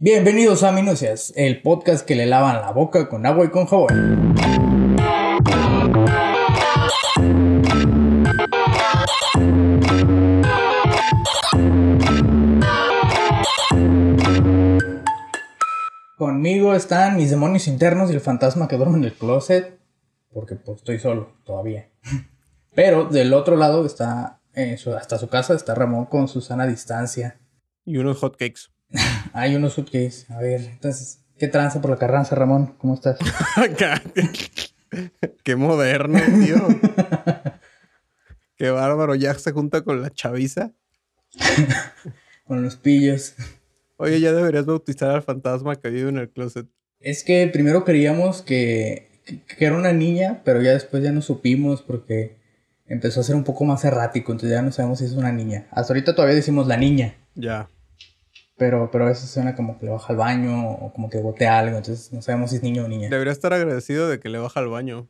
Bienvenidos a Minucias, el podcast que le lavan la boca con agua y con jabón. Conmigo están mis demonios internos y el fantasma que duerme en el closet, porque pues estoy solo todavía. Pero del otro lado está, eh, su- hasta su casa, está Ramón con su sana distancia. Y unos hotcakes. Hay unos suitcase. A ver, entonces, ¿qué tranza por la carranza, Ramón? ¿Cómo estás? Qué moderno, tío. Qué bárbaro. Ya se junta con la chaviza. Con los pillos. Oye, ya deberías bautizar al fantasma que vive en el closet. Es que primero creíamos que, que, que era una niña, pero ya después ya no supimos porque empezó a ser un poco más errático, entonces ya no sabemos si es una niña. Hasta ahorita todavía decimos la niña, Ya. Pero, pero a veces suena como que le baja al baño o como que botea algo, entonces no sabemos si es niño o niña. Debería estar agradecido de que le baja al baño.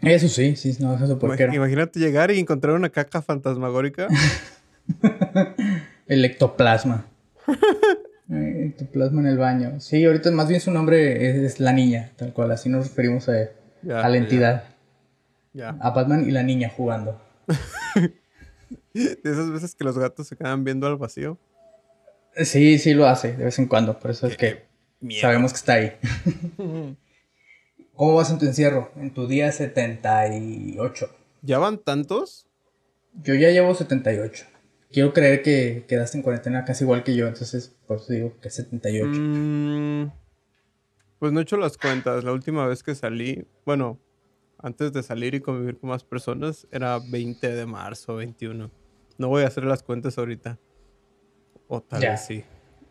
Eso sí, sí, no, eso Imag- porque era. Imagínate llegar y encontrar una caca fantasmagórica. El ectoplasma. Ectoplasma en el baño. Sí, ahorita más bien su nombre es, es la niña, tal cual, así nos referimos a, Ya, a la entidad. Ya. A Batman y la niña jugando. De esas veces que los gatos se quedan viendo al vacío. Sí, sí lo hace, de vez en cuando, por eso es que Miedo. sabemos que está ahí. ¿Cómo vas en tu encierro? En tu día 78. ¿Ya van tantos? Yo ya llevo 78. Quiero creer que quedaste en cuarentena casi igual que yo, entonces por eso digo que 78. Mm, pues no he hecho las cuentas. La última vez que salí, bueno, antes de salir y convivir con más personas, era 20 de marzo, 21. No voy a hacer las cuentas ahorita. O tal vez sí.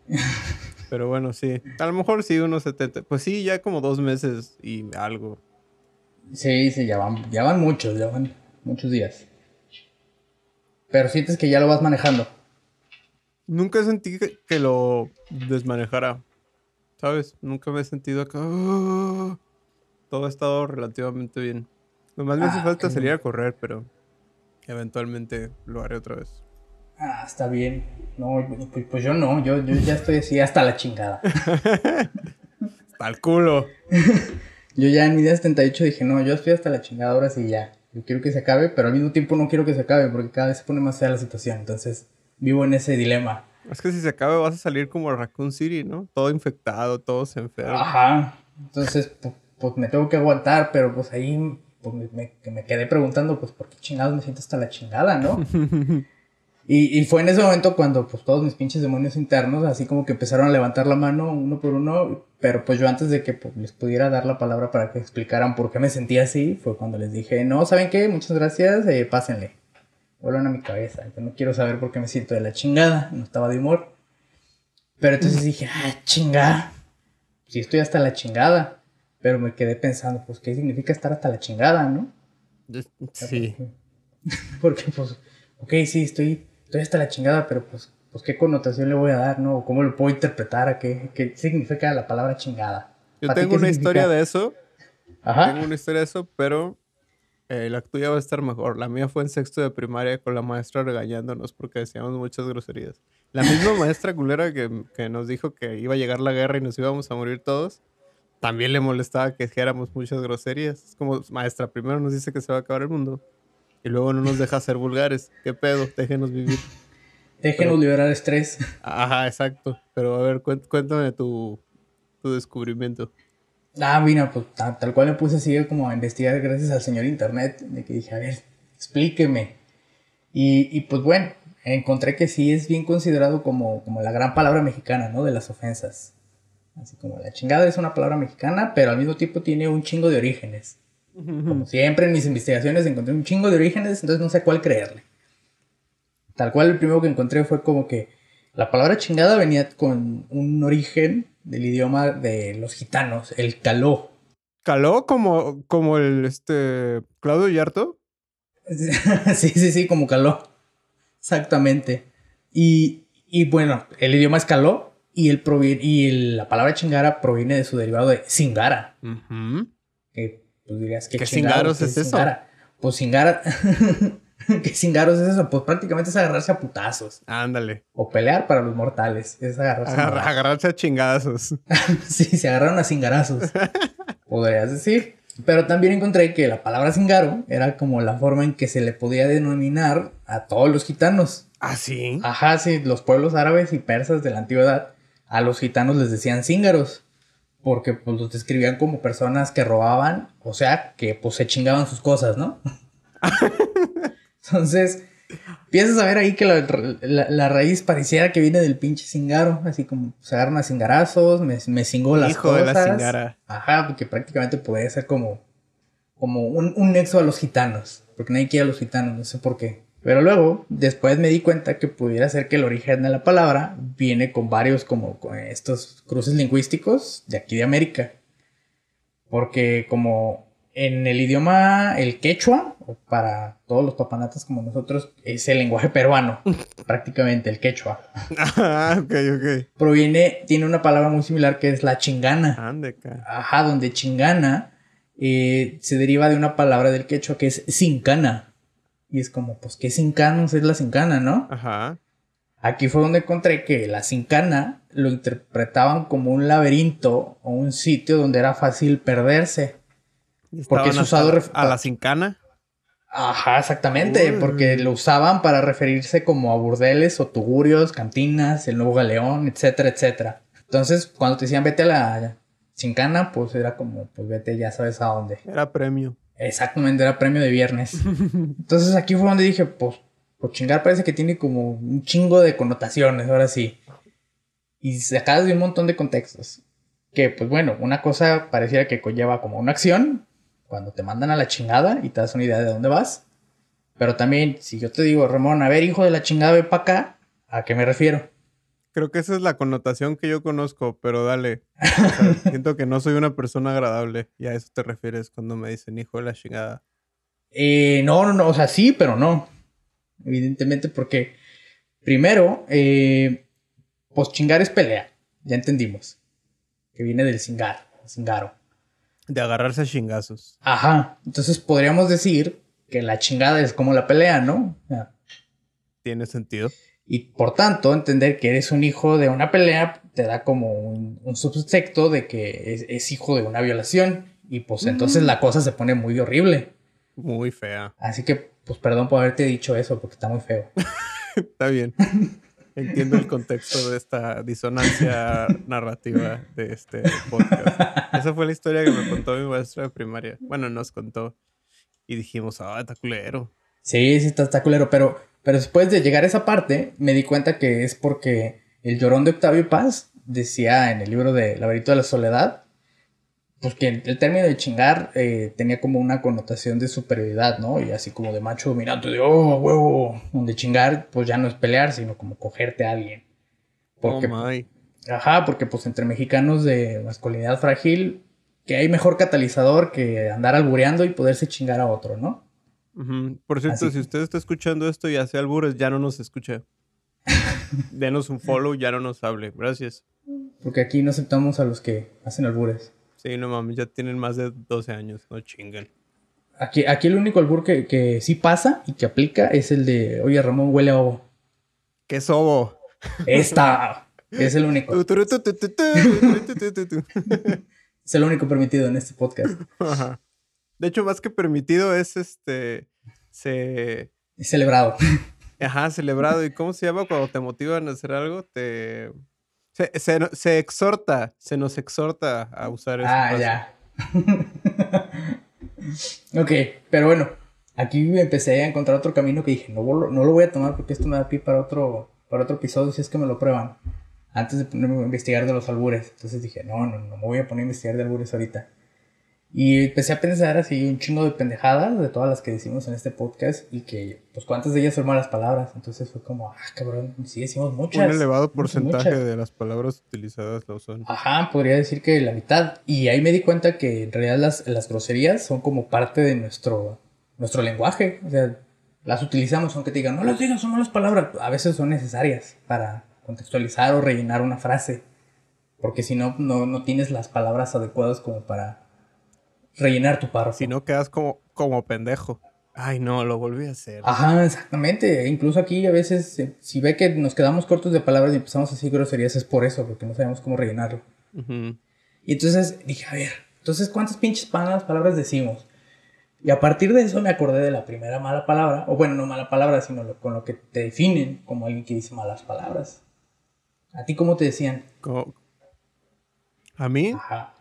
Pero bueno, sí. A lo mejor sí, unos 70. Pues sí, ya como dos meses y algo. Sí, sí, ya van, ya van muchos, ya van muchos días. Pero sientes que ya lo vas manejando. Nunca sentí que, que lo desmanejara. ¿Sabes? Nunca me he sentido acá. "Ah". Todo ha estado relativamente bien. Nomás me hace Ah, falta salir a correr, pero eventualmente lo haré otra vez. Ah, está bien. No, pues, pues yo no, yo, yo ya estoy así hasta la chingada. ¡Al culo! Yo ya en mi día 78 dije, no, yo estoy hasta la chingada, ahora sí ya. Yo quiero que se acabe, pero al mismo tiempo no quiero que se acabe porque cada vez se pone más fea la situación. Entonces, vivo en ese dilema. Es que si se acabe vas a salir como Raccoon City, ¿no? Todo infectado, todo se enferma. Ajá. Entonces, pu- pues, me tengo que aguantar, pero pues ahí pues, me, me- me quedé preguntando, pues, ¿por qué chingados me siento hasta la chingada, no? Y, y fue en ese momento cuando pues todos mis pinches demonios internos así como que empezaron a levantar la mano uno por uno, pero pues yo antes de que pues, les pudiera dar la palabra para que explicaran por qué me sentía así, fue cuando les dije, no, ¿saben qué? Muchas gracias, eh, pásenle. Vuelvan a mi cabeza, yo no quiero saber por qué me siento de la chingada, no estaba de humor. Pero entonces dije, ah, chinga, sí estoy hasta la chingada, pero me quedé pensando, pues, ¿qué significa estar hasta la chingada, no? Sí. Porque, pues, ok, sí, estoy, estoy hasta la chingada, pero pues, pues, ¿qué connotación le voy a dar, no? ¿Cómo lo puedo interpretar? ¿A qué, qué significa la palabra chingada? Yo ¿Para ti tengo una significa? historia de eso. Ajá. Tengo una historia de eso, pero eh, la tuya va a estar mejor. La mía fue en sexto de primaria con la maestra regañándonos porque decíamos muchas groserías. La misma maestra culera que, que nos dijo que iba a llegar la guerra y nos íbamos a morir todos, también le molestaba que dijéramos muchas groserías. Es como, maestra, primero nos dice que se va a acabar el mundo y luego no nos deja ser vulgares. ¿Qué pedo? Déjenos vivir. Déjenos liberar estrés. Ajá, exacto. Pero a ver, cuént- cuéntame tu, tu descubrimiento. Ah, mira, pues ta- tal, cual me puse así como a investigar gracias al señor internet, de que dije, a ver, explíqueme. Y, y pues bueno, encontré que sí es bien considerado como, como la gran palabra mexicana, ¿no? De las ofensas. Así como la chingada es una palabra mexicana, pero al mismo tiempo tiene un chingo de orígenes. Como siempre en mis investigaciones encontré un chingo de orígenes, entonces no sé cuál creerle. Tal cual el primero que encontré fue como que la palabra chingada venía con un origen del idioma de los gitanos, el caló. ¿Caló como, como el este Claudio Yarto? sí, sí, sí, como caló. Exactamente. Y, y bueno, el idioma es caló y, el y el- la palabra chingara proviene de su derivado de singara. Que pues dirías que ¿Qué cingaros es eso? Pues singara. que cingaros es eso, pues prácticamente es agarrarse a putazos. Ándale. O pelear para los mortales. Es agarrarse Agarra- a agarrarse a chingadazos. Sí, se agarraron a cingarazos. podrías decir. Pero también encontré que la palabra cingaro era como la forma en que se le podía denominar a todos los gitanos. ¿Ah, sí? Ajá, sí, los pueblos árabes y persas de la antigüedad, a los gitanos les decían cíngaros. Porque pues los describían como personas que robaban, o sea, que pues se chingaban sus cosas, ¿no? Entonces, empiezas a ver ahí que la, la- la raíz pareciera que viene del pinche cingaro, así como se agarran a cingarazos, me, me cingó las Hijo de cosas. la cingara. Ajá, porque prácticamente podría ser como, como un, un nexo a los gitanos, porque nadie quiere a los gitanos, no sé por qué. Pero luego, después me di cuenta que pudiera ser que el origen de la palabra viene con varios como con estos cruces lingüísticos de aquí de América. Porque como en el idioma, el quechua, para todos los papanatas como nosotros, es el lenguaje peruano, prácticamente el quechua. Ah, ok, ok. Proviene, tiene una palabra muy similar que es la chingana. Ande, ca. Ajá, donde chingana eh, se deriva de una palabra del quechua que es sincana. Y es como, pues, ¿qué sincanos es la sincana, no? Ajá. Aquí fue donde encontré que la sincana lo interpretaban como un laberinto o un sitio donde era fácil perderse. Porque es usado A la cincana. Ajá, exactamente, Uy. porque lo usaban para referirse como a burdeles o tugurios, cantinas, el nuevo galeón, etcétera, etcétera. Entonces, cuando te decían vete a la chincana, pues era como, pues vete, ya sabes a dónde. Era premio. Exactamente, era premio de viernes. Entonces aquí fue donde dije, pues, pues chingar parece que tiene como un chingo de connotaciones, ahora sí. Y sacadas de un montón de contextos. Que, pues bueno, una cosa pareciera que conlleva como una acción, cuando te mandan a la chingada y te das una idea de dónde vas. Pero también, si yo te digo, Ramón, a ver, hijo de la chingada, ve para acá, ¿a qué me refiero? Creo que esa es la connotación que yo conozco, pero dale. O sea, siento que no soy una persona agradable. Y a eso te refieres cuando me dicen hijo de la chingada. Eh, no, no, no, o sea, sí, pero no. Evidentemente, porque primero, eh, pues chingar es pelea, ya entendimos. Que viene del cingar, cingaro. De agarrarse a chingazos. Ajá, entonces podríamos decir que la chingada es como la pelea, ¿no? ¿Tiene sentido? Y por tanto, entender que eres un hijo de una pelea te da como un, un subtexto de que es, es hijo de una violación. Y pues entonces la cosa se pone muy horrible. Muy fea. Así que, pues perdón por haberte dicho eso, porque está muy feo. Está bien. Entiendo el contexto de esta disonancia narrativa de este podcast. Esa fue la historia que me contó mi maestra de primaria. Bueno, nos contó. Y dijimos, ah, está culero. Sí, sí, está, está culero, pero, pero después de llegar a esa parte, me di cuenta que es porque el llorón de Octavio Paz decía en el libro de Laberinto de la Soledad, pues que el término de chingar eh, tenía como una connotación de superioridad, ¿no? Y así como de macho dominante, de oh, huevo, donde chingar, pues ya no es pelear, sino como cogerte a alguien. Porque, oh my. ajá, porque pues entre mexicanos de masculinidad frágil, que hay mejor catalizador que andar albureando y poderse chingar a otro, ¿no? Por cierto, Así si usted está escuchando esto y hace albures, ya no nos escucha. Denos un follow, ya no nos hable. Gracias. Porque aquí no aceptamos a los que hacen albures. Sí, no mames, ya tienen más de 12 años, no chinguen. Aquí, aquí el único albur que, que sí pasa y que aplica es el de, oye, Ramón huele a ovo. ¡Qué sobo! Esta es el único. Es el único permitido en este podcast. Ajá. De hecho, más que permitido es este. Se. Es celebrado. Ajá, celebrado. ¿Y cómo se llama cuando te motivan a hacer algo? Te. Se, se, se exhorta, se nos exhorta a usar eso. Ah, ya. ok, pero bueno, aquí empecé a encontrar otro camino que dije, no, lo- no lo voy a tomar porque esto me da pie para otro, para otro episodio si es que me lo prueban. Antes de ponerme a investigar de los albures. Entonces dije, no, no, no me voy a poner a investigar de albures ahorita. Y empecé a pensar así un chingo de pendejadas de todas las que decimos en este podcast y que, pues, cuántas de ellas son malas palabras. Entonces fue como, ah, cabrón, sí decimos muchas. Un elevado porcentaje muchas. de las palabras utilizadas lo son. Ajá, podría decir que la mitad. Y ahí me di cuenta que en realidad las, las groserías son como parte de nuestro, nuestro lenguaje. O sea, las utilizamos aunque te digan, no las digas, son malas palabras. A veces son necesarias para contextualizar o rellenar una frase. Porque si no, no, no tienes las palabras adecuadas como para rellenar tu párrafo. Si no, quedas como, como pendejo. Ay, no, lo volví a hacer. Ajá, exactamente. Incluso aquí a veces, eh, si ve que nos quedamos cortos de palabras y empezamos a decir groserías, es por eso, porque no sabemos cómo rellenarlo. Y entonces dije, a ver, entonces, ¿cuántas pinches malas palabras decimos? Y a partir de eso me acordé de la primera mala palabra, o bueno, no mala palabra, sino lo- con lo que te definen como alguien que dice malas palabras. ¿A ti cómo te decían? A mí, Ajá.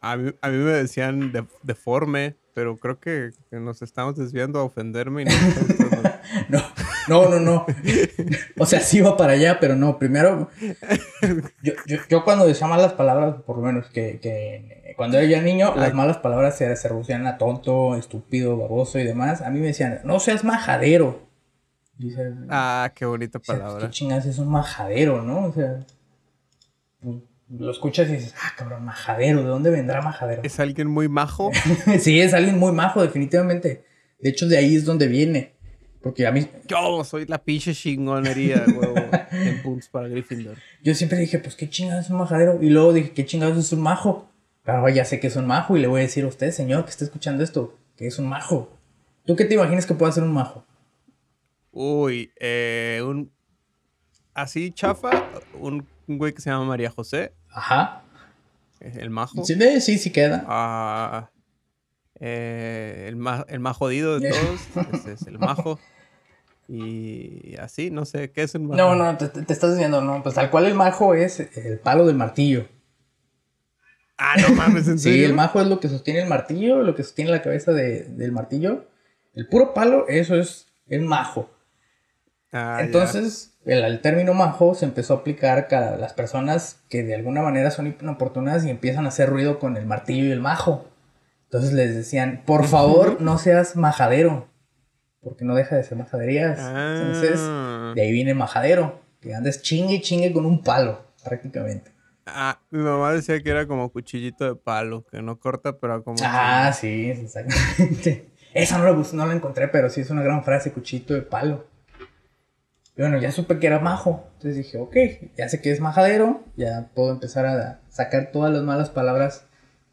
A mí, a mí me decían de- deforme, pero creo que, que nos estamos desviando a ofenderme y no No, no, no, no. O sea, sí iba para allá, pero no. Primero, yo, yo, yo cuando decía malas palabras, por lo menos que, que cuando era yo niño, las malas palabras se, reducían a tonto, estúpido, baboso y demás. A mí me decían, no seas majadero. Dice, Ah, qué bonita o sea, pues, palabra. ¿Qué chingas es un majadero, no? O sea, pues, lo escuchas y dices, ah, cabrón, majadero, ¿de dónde vendrá majadero? ¿Es alguien muy majo? sí, es alguien muy majo, definitivamente. De hecho, de ahí es donde viene. Porque a mí, Yo soy la pinche chingonería, huevo. en puntos para Gryffindor. yo siempre dije, pues, ¿qué chingados es un majadero? Y luego dije, ¿qué chingados es un majo? Pero ya sé que es un majo y le voy a decir a usted, señor, que está escuchando esto, que es un majo. ¿Tú qué te imaginas que puede ser un majo? Uy, eh, un. Así chafa, un, un güey que se llama María José, Ajá. el majo. Sí, sí, sí queda. Ah, eh, el, más, el más jodido de todos, ese es el majo. Y así, no sé, ¿qué es un majo? No, no, te, estás diciendo, no, pues tal cual el majo es el palo del martillo. Ah, no mames, ¿en Sí, el majo es lo que sostiene el martillo, lo que sostiene la cabeza de- del martillo. El puro palo, eso es el majo. Ah. Entonces, el, el término majo se empezó a aplicar a las personas que de alguna manera son inoportunas y empiezan a hacer ruido con el martillo y el majo. Entonces les decían, por favor, no seas majadero, porque no deja de ser majaderías. Entonces, Ah. de ahí viene majadero, que andes chingue y chingue con un palo, prácticamente. Ah, mi mamá decía que era como cuchillito de palo, que no corta, pero como... Ah, sí, exactamente. Esa no la, no la encontré, pero sí es una gran frase, cuchito de palo. Y bueno, ya supe que era majo. Entonces dije, ok, ya sé que es majadero, ya puedo empezar a sacar todas las malas palabras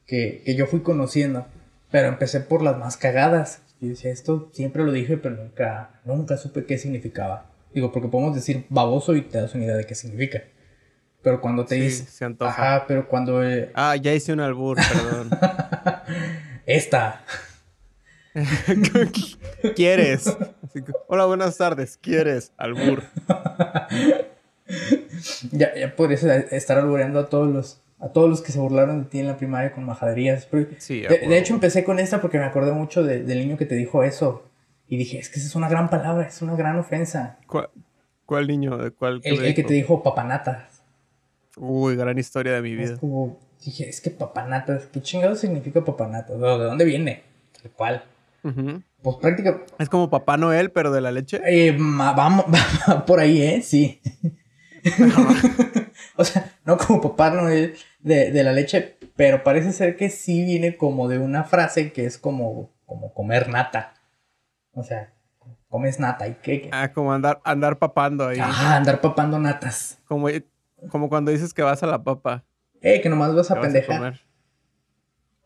que, que yo fui conociendo. Pero empecé por las más cagadas. Y decía, esto siempre lo dije, pero nunca, nunca supe qué significaba. Digo, porque podemos decir baboso y te das una idea de qué significa. Pero cuando te Sí, dice... se antoja. Ajá, pero cuando... eh, Ah, ya hice un albur, perdón. esta... ¿Quieres? Hola, buenas tardes. ¿Quieres? Albur. Ya, ya podrías estar albureando a todos los a todos los que se burlaron de ti en la primaria con majaderías. Sí, de, hecho, empecé con esta porque me acordé mucho de- del niño que te dijo eso. Y dije, es que esa es una gran palabra, es una gran ofensa. ¿Cuál, cuál niño? ¿De cuál? El, que te dijo papanatas. Uy, gran historia de mi Es vida. como, dije, es que papanatas, ¿qué chingado significa papanatas? ¿De de dónde viene? Tal cual. Pues prácticamente, Es como Papá Noel, pero de la leche. Eh, vamos, por ahí, ¿eh? Sí. o sea, no como Papá Noel de, de la leche, pero parece ser que sí viene como de una frase que es como, como comer nata. O sea, comes nata y qué. Ah, como andar, andar papando ahí. Ajá, andar papando natas. Como, como cuando dices que vas a la papa. Eh, que nomás vas que a vas a pendejar. comer.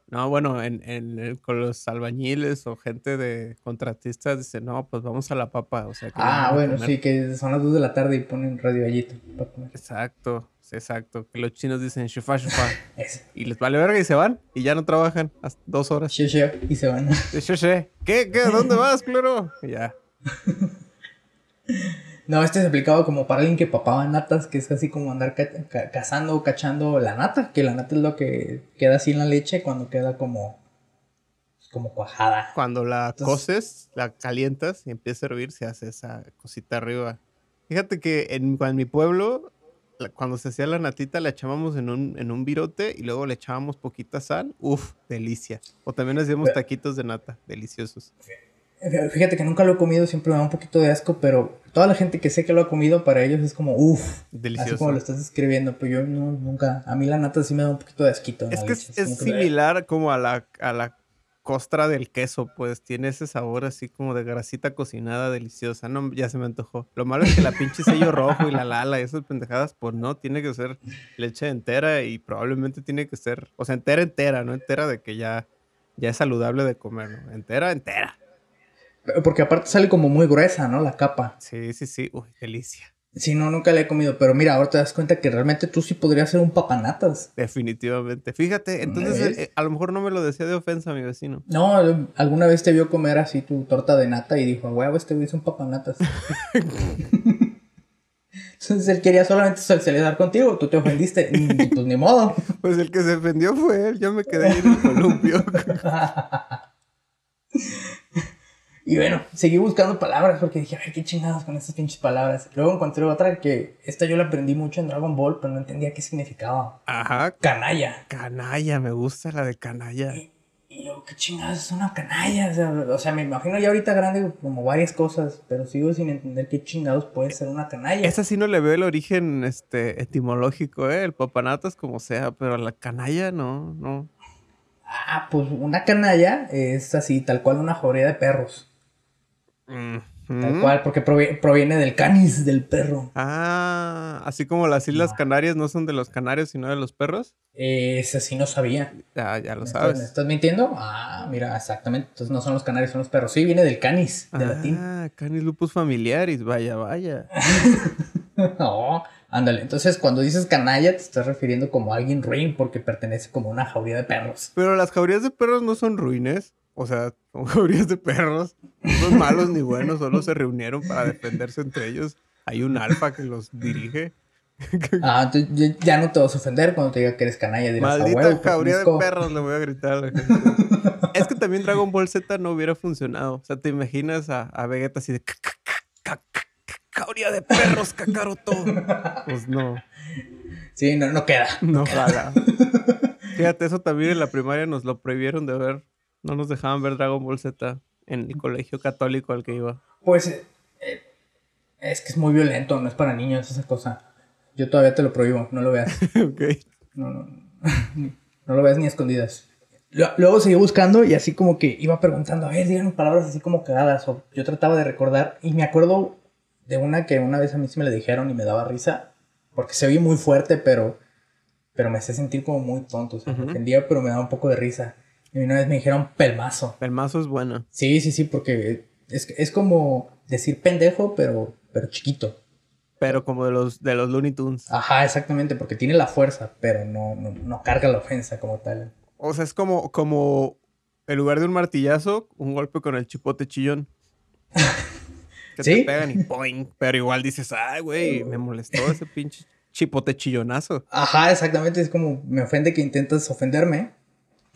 No, bueno, en, en con los albañiles o gente de contratistas dicen, no, pues vamos a la papa. O sea, que Ah, bueno, sí, que son las 2 de la tarde y ponen radio gallito para comer. Exacto, sí, exacto. Que los chinos dicen shufa shufa. Y les vale verga y se van. Y ya no trabajan hasta dos horas. Y se van. ¿Qué? ¿Qué? ¿Dónde vas, claro? Y ya. No, este se aplicaba como para alguien que papaba natas, que es así como andar ca- ca- cazando o cachando la nata, que la nata es lo que queda así en la leche cuando queda como, como cuajada. Cuando la Entonces- coces, la calientas y empieza a hervir, se hace esa cosita arriba. Fíjate que en, en mi pueblo, la- cuando se hacía la natita, la echábamos en un, en un virote y luego le echábamos poquita sal. Uf, delicia. O también hacíamos Pero- taquitos de nata, deliciosos. Fíjate que nunca lo he comido, siempre me da un poquito de asco, pero toda la gente que sé que lo ha comido para ellos es como, uff, así Delicioso. como lo estás describiendo, pero yo no, nunca, a mí la nata sí me da un poquito de asquito. en Es la que leche, es, es como que- similar como a la, a la costra del queso, pues tiene ese sabor así como de grasita cocinada deliciosa. No, ya se me antojó. Lo malo es que la pinche sello rojo y la lala y esas pendejadas, pues no, tiene que ser leche entera y probablemente tiene que ser, o sea, entera, entera, no entera de que ya, ya es saludable de comer, ¿no? Entera, entera. Porque aparte sale como muy gruesa, ¿no? La capa. Sí, sí, sí. Uy, delicia. Sí, no, nunca la he comido. Pero mira, ahora te das cuenta que realmente tú sí podrías ser un papanatas. Definitivamente. Fíjate, entonces eh, a lo mejor no me lo decía de ofensa mi vecino. No, alguna vez te vio comer así tu torta de nata y dijo, huevo, este güey es un papanatas. Entonces él quería solamente socializar contigo, tú te ofendiste, pues ni modo. Pues el que se ofendió fue él, yo me quedé ahí en el columpio. Y bueno, seguí buscando palabras porque dije, ay, qué chingados con estas pinches palabras. Luego encontré otra que esta yo la aprendí mucho en Dragon Ball, pero no entendía qué significaba. Ajá. Canalla. Canalla, me gusta la de canalla. Y, y yo, qué chingados es una canalla. O sea, o sea, me imagino ya ahorita grande como varias cosas, pero sigo sin entender qué chingados puede ser una canalla. Esa sí no le veo el origen este, etimológico, ¿eh? El papanatas como sea, pero la canalla no, no. Ah, pues una canalla es así, tal cual una jauría de perros. Tal cual, porque provi- proviene del canis del perro. Ah, así como las Islas. Canarias no son de los canarios, sino de los perros. Ese sí no sabía. Ya, ya lo ¿Me estás, me sabes. estás mintiendo? Ah, mira, exactamente. Entonces no son los canarios, son los perros. Sí, viene del canis, de latín. Ah, canis lupus familiaris, vaya, vaya. No, ándale. Entonces, cuando dices canalla, te estás refiriendo como a alguien ruin porque pertenece como a una jauría de perros. Pero las jaurías de perros no son ruines. O sea, son jaurías de perros. No son malos ni buenos, solo se reunieron para defenderse entre ellos. Hay un alfa que los dirige. Ah, entonces ya- no te vas a ofender cuando te diga que eres canalla. Dirás, "A Maldita huevo, jauría de pertenezco". perros, le voy a gritar a la gente. es que también Dragon Ball Z no hubiera funcionado. O sea, te imaginas a, a Vegeta así de "Ca- ca- ca- ca- ca- ca- jauría de perros, Kakaroto. Pues no, Sí, no, no queda. no jala. Fíjate, eso también en la primaria nos lo prohibieron de ver. No nos dejaban ver Dragon Ball Z en el colegio católico al que iba. Pues eh, eh, es que es muy violento, no es para niños esa cosa. Yo todavía te lo prohíbo, no lo veas. ok. No, no, no lo veas ni a escondidas. Luego seguí buscando y así como que iba preguntando, a ver, díganme palabras así como cagadas. O yo trataba de recordar y me acuerdo de una que una vez a mí sí me la dijeron y me daba risa. Porque se oye muy fuerte, pero, pero me hace sentir como muy tonto. O sea, me ofendía, pero me daba un poco de risa. Y una vez me dijeron pelmazo. El mazo es bueno. Sí, sí, sí, porque es, es como decir pendejo, pero, pero chiquito. Pero como de los, de los Looney Tunes. Ajá, exactamente, porque tiene la fuerza, pero no, no, no carga la ofensa como tal. O sea, es como, como en lugar de un martillazo, un golpe con el chipote chillón. Que ¿Sí? te pegan y ¡poing! Pero igual dices, ay, güey, me molestó ese pinche chipote chillonazo. Ajá, exactamente, es como me ofende que intentas ofenderme.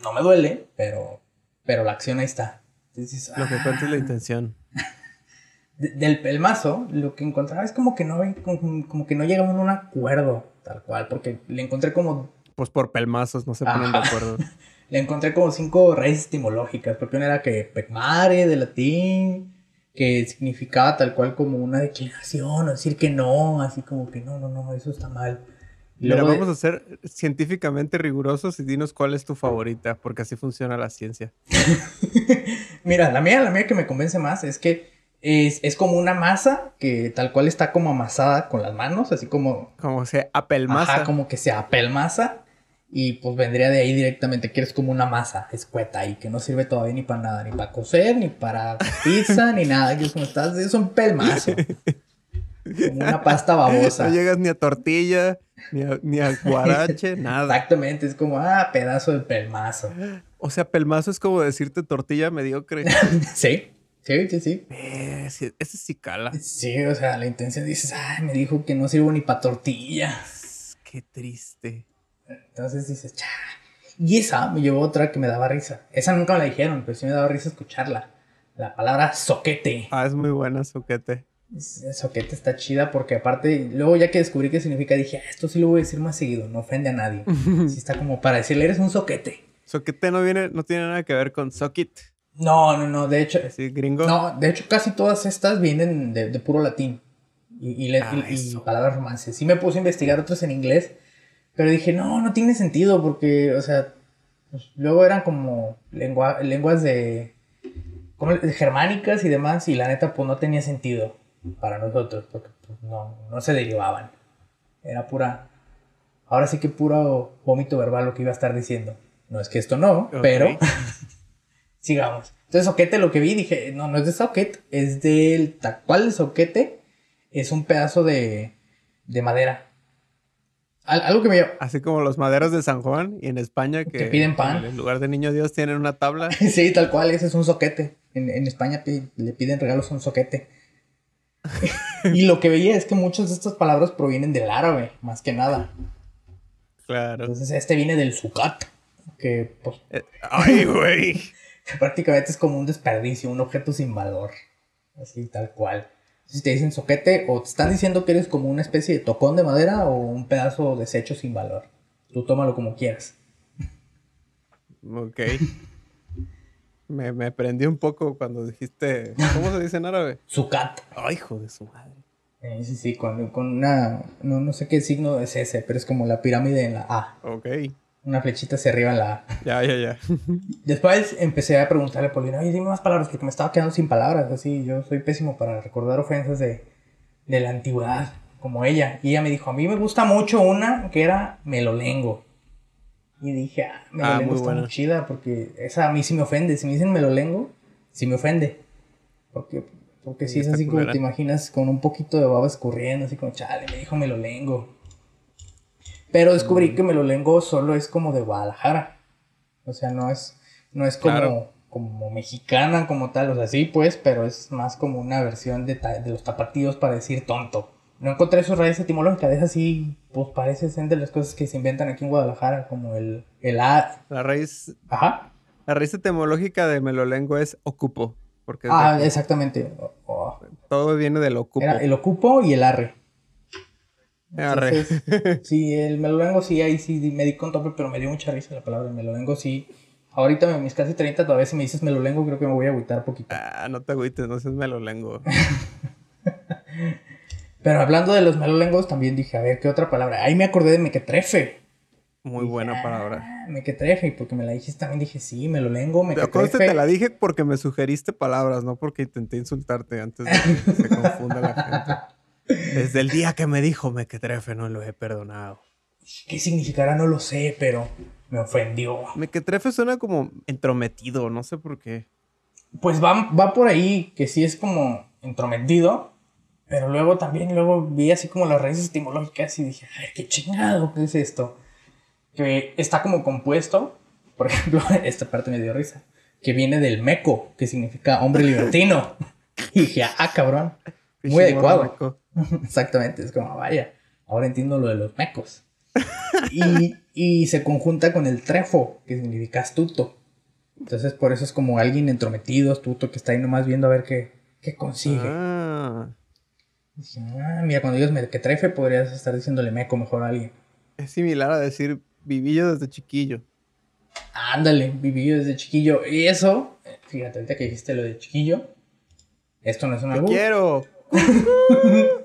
No me duele, pero, pero la acción ahí está. Entonces, Lo que ah, cuenta es la intención. de- del pelmazo, lo que encontraba es como que no, como, como que no llegaban a un acuerdo, tal cual, porque le encontré como Pues por pelmazos no se ponen de acuerdo. Le encontré como cinco raíces etimológicas, porque una era que pecmare de latín, que significaba tal cual como una declinación, o decir que no, así como que no, no, no, eso está mal. De- vamos a ser científicamente rigurosos y dinos cuál es tu favorita, porque así funciona la ciencia. Mira, la mía, la mía que me convence más es que es, es como una masa que tal cual está como amasada con las manos, así como, Como se apelmaza. ajá, como que se apelmaza. Y pues vendría de ahí directamente, que eres como una masa escueta y que no sirve todavía ni para nada, ni para coser, ni para pizza, ni nada. Que es como estás, es un pelmazo. Como una pasta babosa. No llegas ni a tortilla, ni a, ni a guarache, nada. Exactamente, es como, ah, pedazo de pelmazo. O sea, pelmazo es como decirte tortilla mediocre. Sí, sí, sí, sí. Eh, ese sí cala. Sí, o sea, la intención dices, ay, me dijo que no sirvo ni para tortilla. Qué triste. Entonces dices, cha. Y esa me llevó otra que me daba risa. Esa nunca me la dijeron, pero sí me daba risa escucharla. La palabra soquete. Ah, es muy buena, soquete. Soquete está chida porque aparte, luego ya que descubrí qué significa, dije, "Ah, esto sí lo voy a decir más seguido, no ofende a nadie. Sí está como para decirle, eres un soquete. Soquete no viene, no tiene nada que ver con socket. No, no, no, de hecho, Así, gringo. no, de hecho casi todas estas vienen de, de puro latín. Y, y Ah, y- y eso. palabras romances. Sí me puse a investigar otras en inglés, pero dije, no, no tiene sentido porque, o sea, pues, luego eran como lengua- lenguas de, como de germánicas y demás, y la neta, pues no tenía sentido para nosotros, porque pues, no, no se derivaban. Era pura, ahora sí que puro vómito verbal lo que iba a estar diciendo. No es que esto no, Ok. pero sigamos. Entonces, soquete, lo que vi, dije, no, no es de soquete, es del tacual de soquete, es un pedazo de, de madera. Al- algo que me Así como los maderos de San Juan y en España que, Que piden pan. En lugar de niño Dios tienen una tabla. Sí, tal cual, ese es un soquete. En, en España le piden regalos a un soquete. y lo que veía es que muchas de estas palabras provienen del árabe, más que nada. Claro. Entonces, este viene del sucat, que pues, Eh, Ay, güey. que prácticamente es como un desperdicio, un objeto sin valor. Así, tal cual. Si te dicen soquete, o te están diciendo que eres como una especie de tocón de madera o un pedazo desecho sin valor. Tú tómalo como quieras. Ok. Me, me prendí un poco cuando dijiste. ¿Cómo se dice en árabe? Sucat. Ay, hijo de su madre. Eh, sí, sí, con, con una. No, no sé qué signo es ese, pero es como la pirámide en la A. Ok. Una flechita hacia arriba en la A. Ya, ya, ya. Después empecé a preguntarle a Paulina, oye, dime más palabras, porque me estaba quedando sin palabras. Así, yo soy pésimo para recordar ofensas de, de la antigüedad, como ella. Y ella me dijo, a mí me gusta mucho una que era melolengo. Y dije, ah, melolengo muy está buena. muy chida, porque esa a mí sí me ofende. Si me dicen melolengo, sí me ofende. Porque, porque sí Sí, es así como te imaginas, con un poquito de baba escurriendo, así como, chale, me dijo melolengo. Pero descubrí Mm. que melolengo solo es como de Guadalajara. O sea, no es, no es como, Claro. como mexicana como tal. O sea, sí, pues, pero es más como una versión de, ta- de los tapatíos para decir tonto. No encontré sus raíces etimológicas. Es así, pues parece ser de las cosas que se inventan aquí en Guadalajara, como el, el A. La raíz, Ajá. la raíz etimológica de melolengo es ocupo. Porque es Ah, exactamente. Todo viene del ocupo. Era el ocupo y el arre. Arre. Sí, el melolengo sí, ahí sí me di con tope, pero me dio mucha risa la palabra melolengo, sí. Ahorita en mis casi 30 todavía si me dices melolengo creo que me voy a agüitar poquito. Ah, no te agüites, no seas melolengo. Pero hablando de los melolengos también dije, a ver, ¿qué otra palabra? Ahí me acordé de mequetrefe. Muy buena palabra. Ah, mequetrefe, y porque me la dijiste también dije, sí, melolengo, Pero conste, mequetrefe. te la dije porque me sugeriste palabras, no porque intenté insultarte antes de que se confunda la gente. Desde el día que me dijo mequetrefe no lo he perdonado. ¿Qué significará? No lo sé, pero me ofendió. Mequetrefe suena como entrometido, no sé por qué. Pues va, va por ahí, que sí es como entrometido, pero luego también luego vi así como las raíces etimológicas y dije, a ver, qué chingado, ¿qué es esto? Que está como compuesto, por ejemplo, esta parte me dio risa, que viene del meco, que significa hombre libertino. Y dije, ah, cabrón, muy adecuado. Exactamente, es como, vaya, ahora entiendo lo de los mecos. Y, y se conjunta con el trefo, que significa astuto. Entonces, por eso es como alguien entrometido, astuto, que está ahí nomás viendo a ver qué, qué consigue. Ah, Dije, ah, mira, cuando digas mequetrefe, podrías estar diciéndole meco mejor a alguien. es similar a decir vivillo desde chiquillo. Ándale, viví yo desde chiquillo. Y eso, fíjate, ahorita que dijiste lo de chiquillo, esto no es un albur. quiero.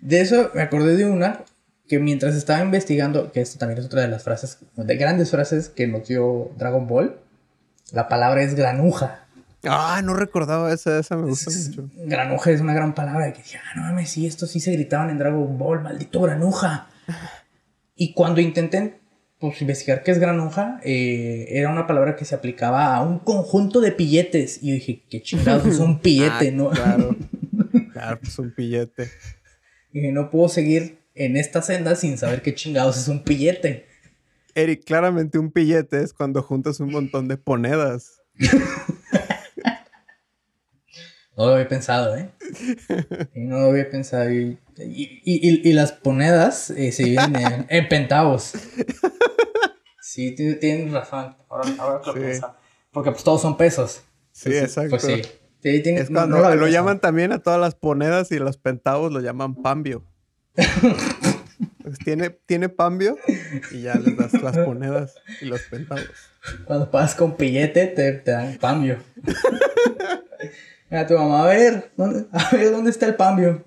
De eso me acordé de una que mientras estaba investigando, que esto también es otra de las frases, de grandes frases que nos dio Dragon Ball, la palabra es granuja. Ah, no recordaba esa, esa me gusta mucho. Granuja es una gran palabra que dije, ah, no mames, sí, esto sí se gritaban en Dragon Ball, maldito granuja. Y cuando intenté pues, investigar qué es granuja, eh, era una palabra que se aplicaba a un conjunto de pilletes. Y yo dije, qué chingados es un pillete, Ah, ¿no? Claro. Claro, pues un pillete. Y dije, no puedo seguir en esta senda sin saber qué chingados es un pillete. Eric, claramente un pillete es cuando juntas un montón de monedas. No lo había pensado, ¿eh? No lo había pensado. Y, y- y- y las monedas eh, se dividen en, en centavos. Sí, ti- tienes razón. Ahora, ahora que lo Sí. pienso. Porque pues todos son pesos. Sí, Pues, exacto. Pues sí. Sí, tiene- Es no- cuando no había lo llaman también a todas las monedas y los pentavos lo llaman pambio. Pues tiene, tiene pambio y ya les das las monedas y los pentavos. Cuando pagas con pillete, te, te dan cambio. Mira tu mamá, a ver, ¿dónde, a ver, ¿dónde está el cambio?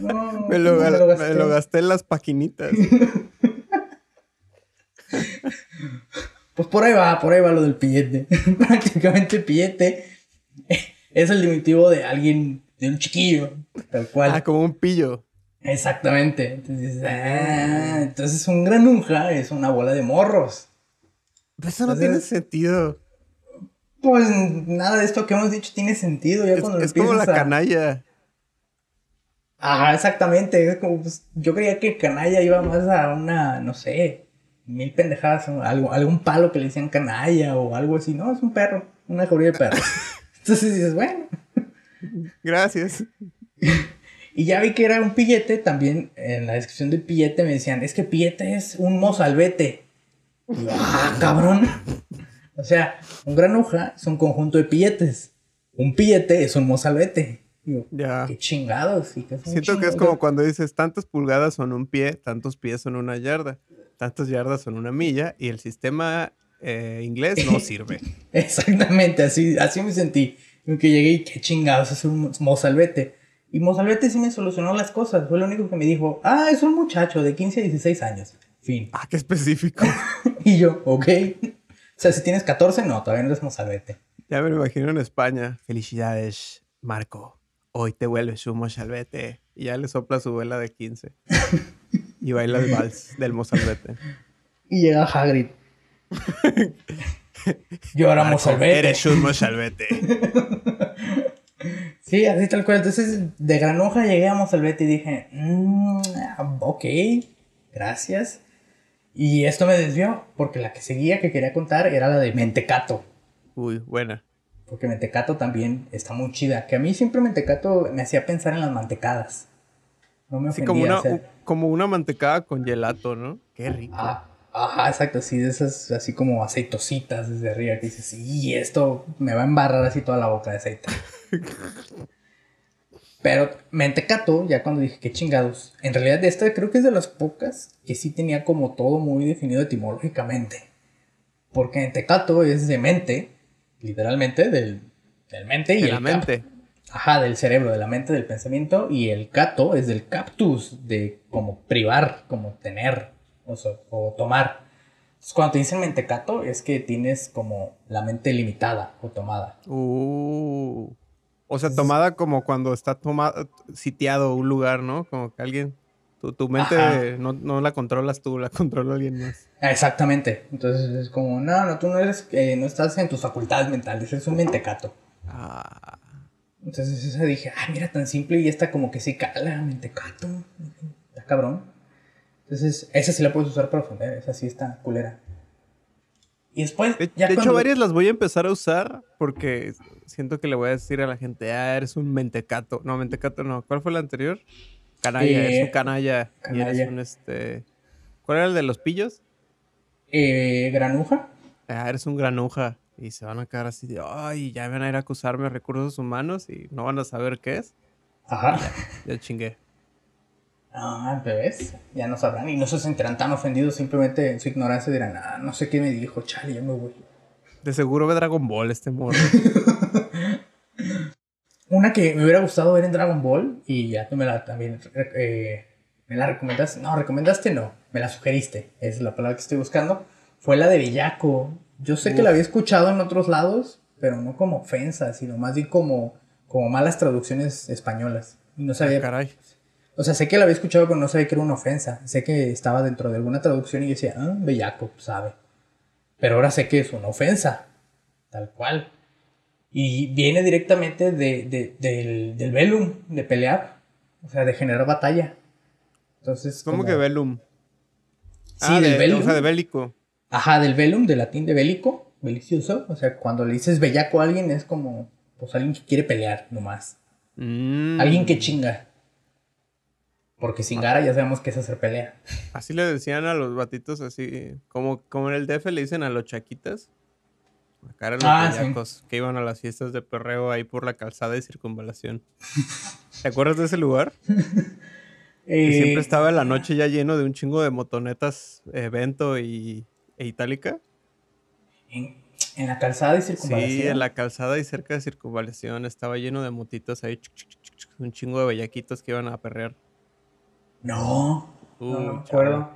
No, Me lo, no me gasté. lo gasté en las paquinitas. Pues por ahí va, por ahí va lo del pillete. Prácticamente pillete es el diminutivo de alguien, de un chiquillo, tal cual. Ah, como un pillo. Exactamente. Entonces, dices, ah, entonces un granuja es una bola de morros. Pero eso no tiene sentido. Pues nada de esto que hemos dicho tiene sentido. Ya es, cuando es como la a- canalla. Ajá, exactamente. Es como, pues, yo creía que canalla iba más a una, no sé, mil pendejadas, algo, algún palo que le decían canalla o algo así. No, es un perro, una jauría de perro. Entonces dices, bueno. Gracias. Y ya vi que era un pillete, también en la descripción del pillete me decían, es que pillete es un mozalbete. Y yo, ah, cabrón. O sea, un granuja es un conjunto de pilletes. Un pillete es un mozalbete. Yo, Ya. qué chingados. y un Siento que es como cuando dices tantas pulgadas son un pie, tantos pies son una yarda, tantas yardas son una milla y el sistema eh, inglés no sirve. Exactamente, así, así me sentí. Que llegué y qué chingados es un mozalbete. Y mozalbete sí me solucionó las cosas. Fue lo único que me dijo, ah, es un muchacho de 15 a 16 años. Fin. Ah, qué específico. Y yo, ok. O sea, si tienes 14, no, todavía no eres mozalbete. Ya me lo imagino en España. Felicidades, Marco. Hoy te vuelves un mozalbete. Y ya le sopla su vela de 15. Y baila el vals del mozalbete. Y llega Hagrid. yo era mozalbete. Eres un mozalbete. Sí, así tal cual. Entonces, de granuja llegué a mozalbete y dije, "Mm, ok, gracias. Y esto me desvió, porque la que seguía que quería contar era la de mentecato. Uy, buena. Porque mentecato también está muy chida. Que a mí siempre mentecato me hacía pensar en las mantecadas. No me ofendía. como una, o sea, como una mantecada con gelato, ¿no? Qué rico. ah, ajá, exacto. Sí, de esas así como aceitositas desde arriba. Que dices, y esto me va a embarrar así toda la boca de aceite. Pero mentecato, ya cuando dije, qué chingados. En realidad, esta creo que es de las pocas que sí tenía como todo muy definido etimológicamente. Porque mentecato es de mente, literalmente, del, del mente y De el la mente. Ajá, del cerebro, de la mente, del pensamiento. Y el cato es del cactus, de como privar, como tener, o, so- o tomar. Entonces, cuando te dicen mentecato, es que tienes como la mente limitada o tomada. Uh. O sea, tomada como cuando está tomado, sitiado un lugar, ¿no? Como que alguien, tu, tu mente no, no la controlas tú, la controla alguien más. Exactamente. Entonces es como, no, no, tú no eres, eh, no estás en tus facultades mentales, eres un mentecato. Ah, Entonces esa dije, ah, mira, tan simple y esta como que sí cala, mentecato. Está cabrón. Entonces, esa sí la puedes usar para ofender, esa sí está culera. Y después, de, ya de hecho, varias las voy a empezar a usar porque siento que le voy a decir a la gente, ah, eres un mentecato. No, mentecato no. ¿Cuál fue la anterior? Canalla, Eh, es un canalla. Y canalla. eres un este. ¿Cuál era el de los pillos? Eh, granuja. Ah, eres un granuja. Y se van a quedar así de, ay, ya van a ir a acusarme de recursos humanos y no van a saber qué es. Ajá. Ya chingué. Ah, bebés, ya no sabrán y no se sentirán tan ofendidos, simplemente en su ignorancia dirán, ah, no sé qué me dijo, chale, yo me voy. De seguro ve Dragon Ball este morro. Una que me hubiera gustado ver en Dragon Ball y ya tú me la también eh, me la recomendaste, no, recomendaste no, me la sugeriste, es la palabra que estoy buscando, fue la de Bellaco. Yo sé que la había escuchado en otros lados, pero no como ofensa, sino más bien como, como malas traducciones españolas. Y no sabía, Caray. O sea, sé que la había escuchado, pero no sabía que era una ofensa. Sé que estaba dentro de alguna traducción y yo decía, ah, Bellaco, sabe. Pero ahora sé que es una ofensa, tal cual. Y viene directamente de, de- del, del velum, de pelear, o sea, de generar batalla. Entonces, ¿Cómo como- que Velum? Sí, Ah, del de, velum. O sea, de bélico. Ajá, del velum, del latín de bélico, belicioso. O sea, cuando le dices bellaco a alguien es como, pues alguien que quiere pelear nomás. Mm. Alguien que chinga. Porque sin gara ya sabemos que es hacer pelea. Así le decían a los batitos así, como, como en el DF le dicen a los chaquitas. Acá eran los Ah, sí. bellacos que iban a las fiestas de perreo ahí por la calzada de circunvalación. ¿Te acuerdas de ese lugar? Que Eh, siempre estaba en la noche ya lleno de un chingo de motonetas, evento y e itálica. en, en la calzada de circunvalación. Sí, en la calzada y cerca de circunvalación estaba lleno de motitos ahí, un chingo de bellaquitos que iban a perrear. No, no me chavo. acuerdo.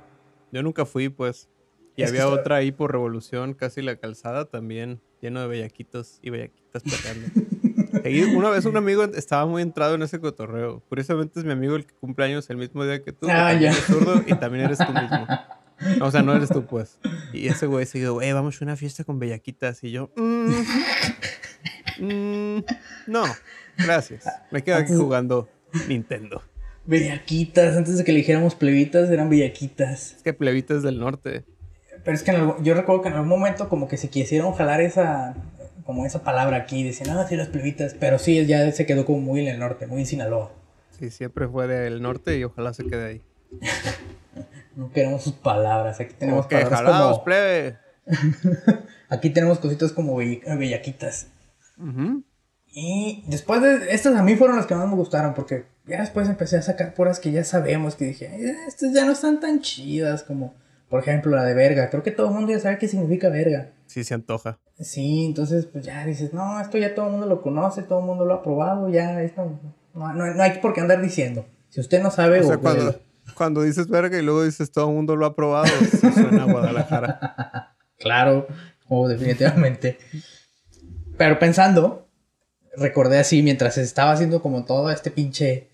Yo nunca fui, pues. Y Es había otra ahí por Revolución, casi la calzada también, lleno de bellaquitos y bellaquitas perreando. Ahí una vez un amigo estaba muy entrado en ese cotorreo. Curiosamente es mi amigo el que cumple años el mismo día que tú. Ah, ya. zurdo y también eres tú mismo. No, o sea, no eres tú, pues. Y ese güey seguido, güey, vamos a una fiesta con bellaquitas. Y yo, mm, mm, no, gracias. Me quedo aquí jugando Nintendo. Bellaquitas, antes de que le dijéramos plebitas, eran bellaquitas. Es que plebitas del norte. Pero es que yo recuerdo que en algún momento como que se quisieron jalar esa, como esa palabra aquí, decían, ah, sí, las plebitas, pero sí, ya se quedó como muy en el norte, muy en Sinaloa. Sí, siempre fue del norte y ojalá se quede ahí. no queremos sus palabras, aquí tenemos que palabras plebe. aquí tenemos cositas como bellaquitas. Y después de estas a mí fueron las que más me gustaron porque ya después empecé a sacar puras que ya sabemos que dije, eh, estas ya no están tan chidas como por ejemplo, la de verga. Creo que todo el mundo ya sabe qué significa verga. Sí, se antoja. Sí, entonces pues ya dices, no, esto ya todo el mundo lo conoce, todo el mundo lo ha probado, ya esto no, no, hay por qué andar diciendo. Si usted no sabe... O sea, cuando, cuando, dices verga y luego dices todo el mundo lo ha probado, suena a Guadalajara. claro, o definitivamente. Pero pensando, recordé así mientras estaba haciendo como todo este pinche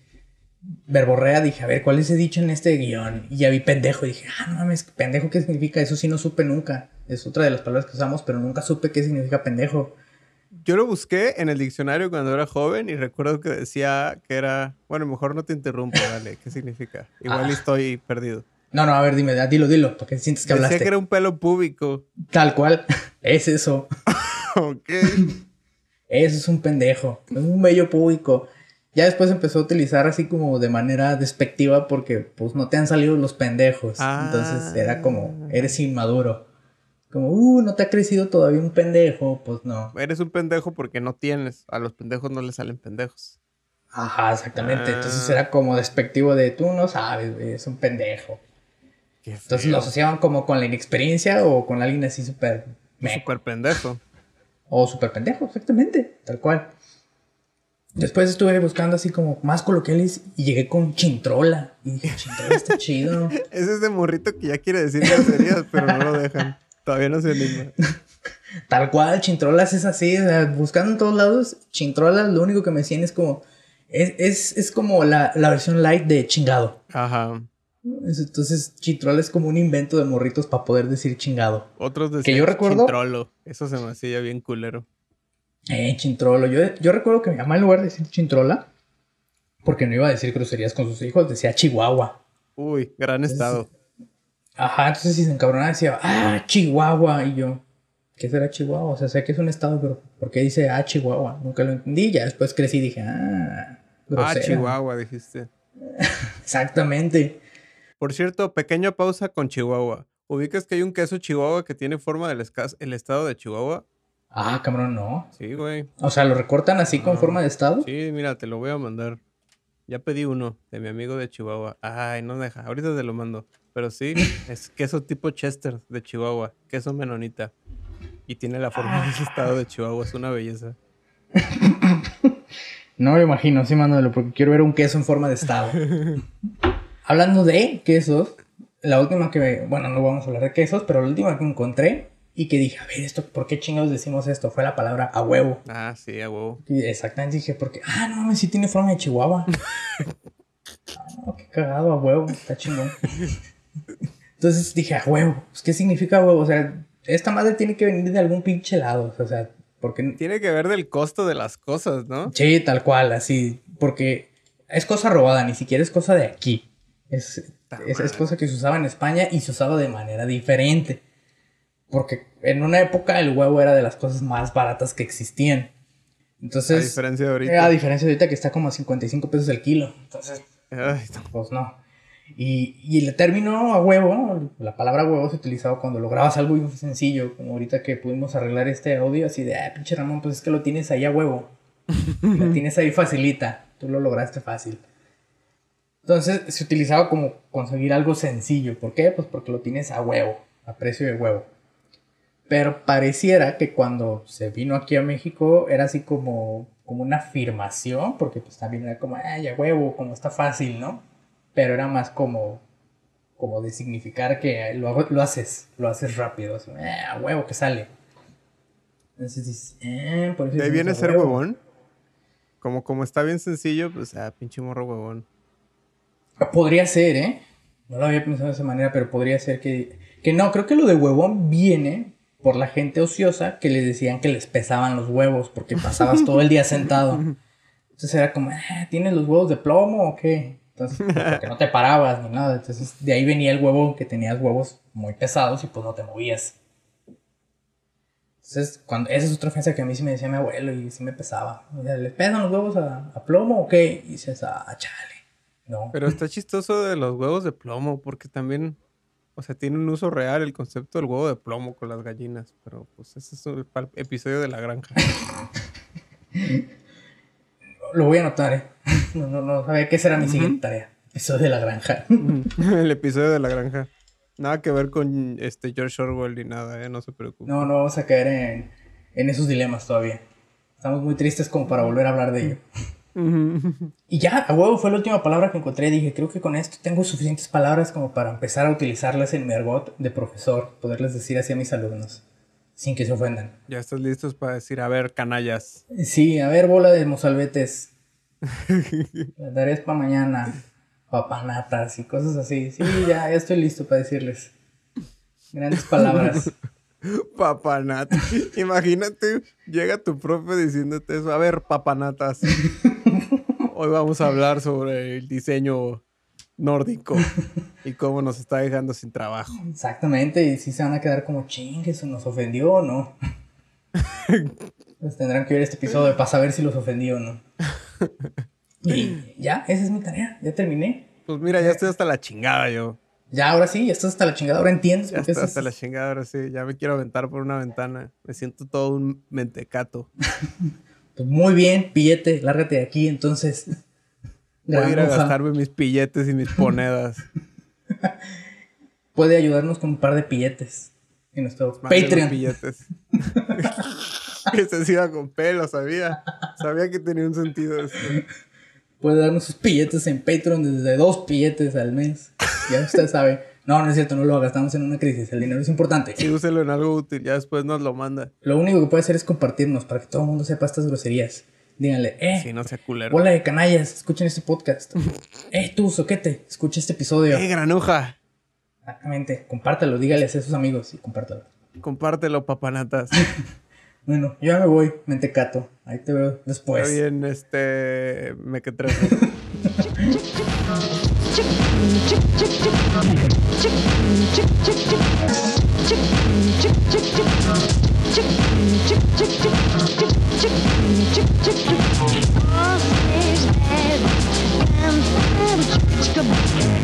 verborrea, dije, a ver, ¿cuál es el dicho en este guion? Y ya vi pendejo, y dije, ah, no mames, pendejo, ¿qué significa? Eso sí no supe nunca. Es otra de las palabras que usamos, pero nunca supe qué significa pendejo. Yo lo busqué en el diccionario cuando era joven y recuerdo que decía que era, bueno, mejor no te interrumpo, dale, ¿qué significa? Igual ah. estoy perdido. No, no, a ver, dime, dilo, dilo, para que sientes que hablaste. Decía que era un pelo púbico. Tal cual, es eso. ok. Eso es un pendejo, es un bello público. Ya después empezó a utilizar así como de manera despectiva porque pues no te han salido los pendejos. Entonces era como, ah. eres inmaduro. Como, uh, no te ha crecido todavía un pendejo, pues no. Eres un pendejo porque no tienes. A los pendejos no les salen pendejos. Ajá, exactamente. Entonces ah. era como despectivo de tú no sabes, güey, es un pendejo. Entonces lo asociaban como con la inexperiencia o con alguien así súper... Súper pendejo. O súper pendejo, exactamente, tal cual. Después estuve buscando así como más coloquiales y llegué con Chintrola. Y dije, Chintrola está chido. Ese es de morrito que ya quiere decir groserías, pero no lo dejan. Todavía no se anima. Tal cual, Chintrolas es así. O sea, buscando en todos lados, Chintrolas lo único que me decían es como. Es, es, como la, la, versión light de chingado. Ajá. Entonces, Chintrola es como un invento de morritos para poder decir chingado. Otros decían que yo recuerdo. Chintrolo. Eso se me hacía bien culero. Eh, chintrolo. Yo, yo recuerdo que mi mamá en lugar de decir chintrola, porque no iba a decir groserías con sus hijos, decía Chihuahua. Uy, gran estado. Ajá, entonces si se encabronaba decía, ah, Chihuahua. Y yo, ¿qué será Chihuahua? O sea, sé que es un estado, pero ¿por qué dice ah, Chihuahua? Nunca lo entendí. Ya después crecí y dije, ah, grosera. Ah, Chihuahua, dijiste. Exactamente. Por cierto, pequeña pausa con Chihuahua. ¿Ubicas que hay un queso Chihuahua que tiene forma del el estado de Chihuahua? Ah, cabrón, no. Sí, güey. O sea, ¿lo recortan así con forma de estado? Sí, mira, te lo voy a mandar. Ya pedí uno de mi amigo de Chihuahua. Ay, no deja. Ahorita te lo mando. Pero sí, es queso tipo Chester de Chihuahua. Queso menonita. Y tiene la forma de ese estado de Chihuahua. Es una belleza. no me imagino, sí, mándalo, porque quiero ver un queso en forma de estado. Hablando de quesos, la última que. Bueno, no vamos a hablar de quesos, pero la última que encontré y que dije, a ver, esto, ¿por qué chingados decimos esto? Fue la palabra a huevo. Ah, sí, a huevo. Y exactamente dije, porque, ah, no mames, sí tiene forma de chihuahua. ah, qué cagado, a huevo, está chingón. Entonces dije, a huevo, pues, ¿qué significa huevo? O sea, esta madre tiene que venir de algún pinche lado, o sea, porque... Tiene que ver del costo de las cosas, ¿no? Sí, tal cual, así, porque es cosa robada, ni siquiera es cosa de aquí. Es, es, es cosa que se usaba en España y se usaba de manera diferente. Porque en una época el huevo era de las cosas más baratas que existían. Entonces. A diferencia de ahorita. A diferencia de ahorita que está como a 55 pesos el kilo. Entonces. Pues no. Y, y, el término a huevo, la palabra huevo se utilizaba cuando lograbas algo muy sencillo, como ahorita que pudimos arreglar este audio, así de, ah, pinche Ramón, pues es que lo tienes ahí a huevo. lo tienes ahí facilita, tú lo lograste fácil. Entonces se utilizaba como conseguir algo sencillo. ¿Por qué? Pues porque lo tienes a huevo, a precio de huevo. Pero pareciera que cuando se vino aquí a México era así como, como una afirmación, porque pues también era como, ay, ya huevo, como está fácil, ¿no? Pero era más como, como de significar que lo, lo haces, lo haces rápido, así, eh, a huevo que sale. Entonces dices, eh, por eso... ahí viene ser huevón? Como, como está bien sencillo, pues, ah, pinche morro huevón. Podría ser, ¿eh? No lo había pensado de esa manera, pero podría ser que Que no, creo que lo de huevón viene por la gente ociosa que les decían que les pesaban los huevos porque pasabas todo el día sentado. Entonces era como, ah, ¿tienes los huevos de plomo o qué? Entonces, pues, porque no te parabas ni nada. Entonces, de ahí venía el huevo que tenías huevos muy pesados y pues no te movías. Entonces, cuando, esa es otra ofensa que a mí sí me decía mi abuelo y sí me pesaba. O sea, ¿Les pesan los huevos a, a plomo o qué? Y dices, ah, chale. No. Pero está chistoso de los huevos de plomo porque también, o sea, tiene un uso real el concepto del huevo de plomo con las gallinas. Pero pues ese es el episodio de la granja. Lo voy a anotar, ¿eh? No, no, no sabía que esa era mi siguiente tarea. Eso de la granja. el episodio de la granja. Nada que ver con este George Orwell ni nada, ¿eh? No se preocupe. No, no vamos a caer en, en esos dilemas todavía. Estamos muy tristes como para volver a hablar de ello. Y ya, a huevo fue la última palabra que encontré. Dije, creo que con esto tengo suficientes palabras como para empezar a utilizarlas en mi argot de profesor, poderles decir así a mis alumnos, sin que se ofendan. Ya estás listos para decir, a ver, canallas. Sí, a ver, bola de mozalbetes. Las tareas para mañana. Papanatas y cosas así. Sí, ya, ya estoy listo para decirles. Grandes palabras. Papanat. Imagínate, llega tu profe diciéndote eso. A ver, papanatas. Hoy vamos a hablar sobre el diseño nórdico y cómo nos está dejando sin trabajo. Exactamente, y si se van a quedar como chingue, ¿eso nos ofendió o no? Pues tendrán que ver este episodio para saber si los ofendió o no. Y ya, esa es mi tarea, ya terminé. Pues mira, ya estoy hasta la chingada yo. Ya, ahora sí, ya estás hasta la chingada, ahora entiendes Ya estoy estás- hasta la chingada ahora sí. Ya me quiero aventar por una ventana. Me siento todo un mentecato. Muy bien, pillete, lárgate de aquí, entonces. Voy a ir a gastarme mis pilletes y mis monedas. Puede ayudarnos con un par de pilletes en nuestro Patreon. Billetes. que se iba con pelo, sabía. Sabía que tenía un sentido esto. Puede darnos sus billetes en Patreon desde dos billetes al mes. Ya usted sabe. No, no es cierto, no lo gastamos en una crisis. El dinero es importante. Sí, úselo en algo útil. Ya después nos lo manda. Lo único que puede hacer es compartirnos para que todo el mundo sepa estas groserías. Díganle, eh, Si no sea culero. bola de canallas, escuchen este podcast. eh, tú, soquete, escucha este episodio. ¡Eh, granuja! Exactamente, compártalo, dígales a sus amigos y compártalo. Compártelo, papanatas. Bueno, yo ya me voy, mentecato. Ahí te veo Está después. bien, este. Me que Come on.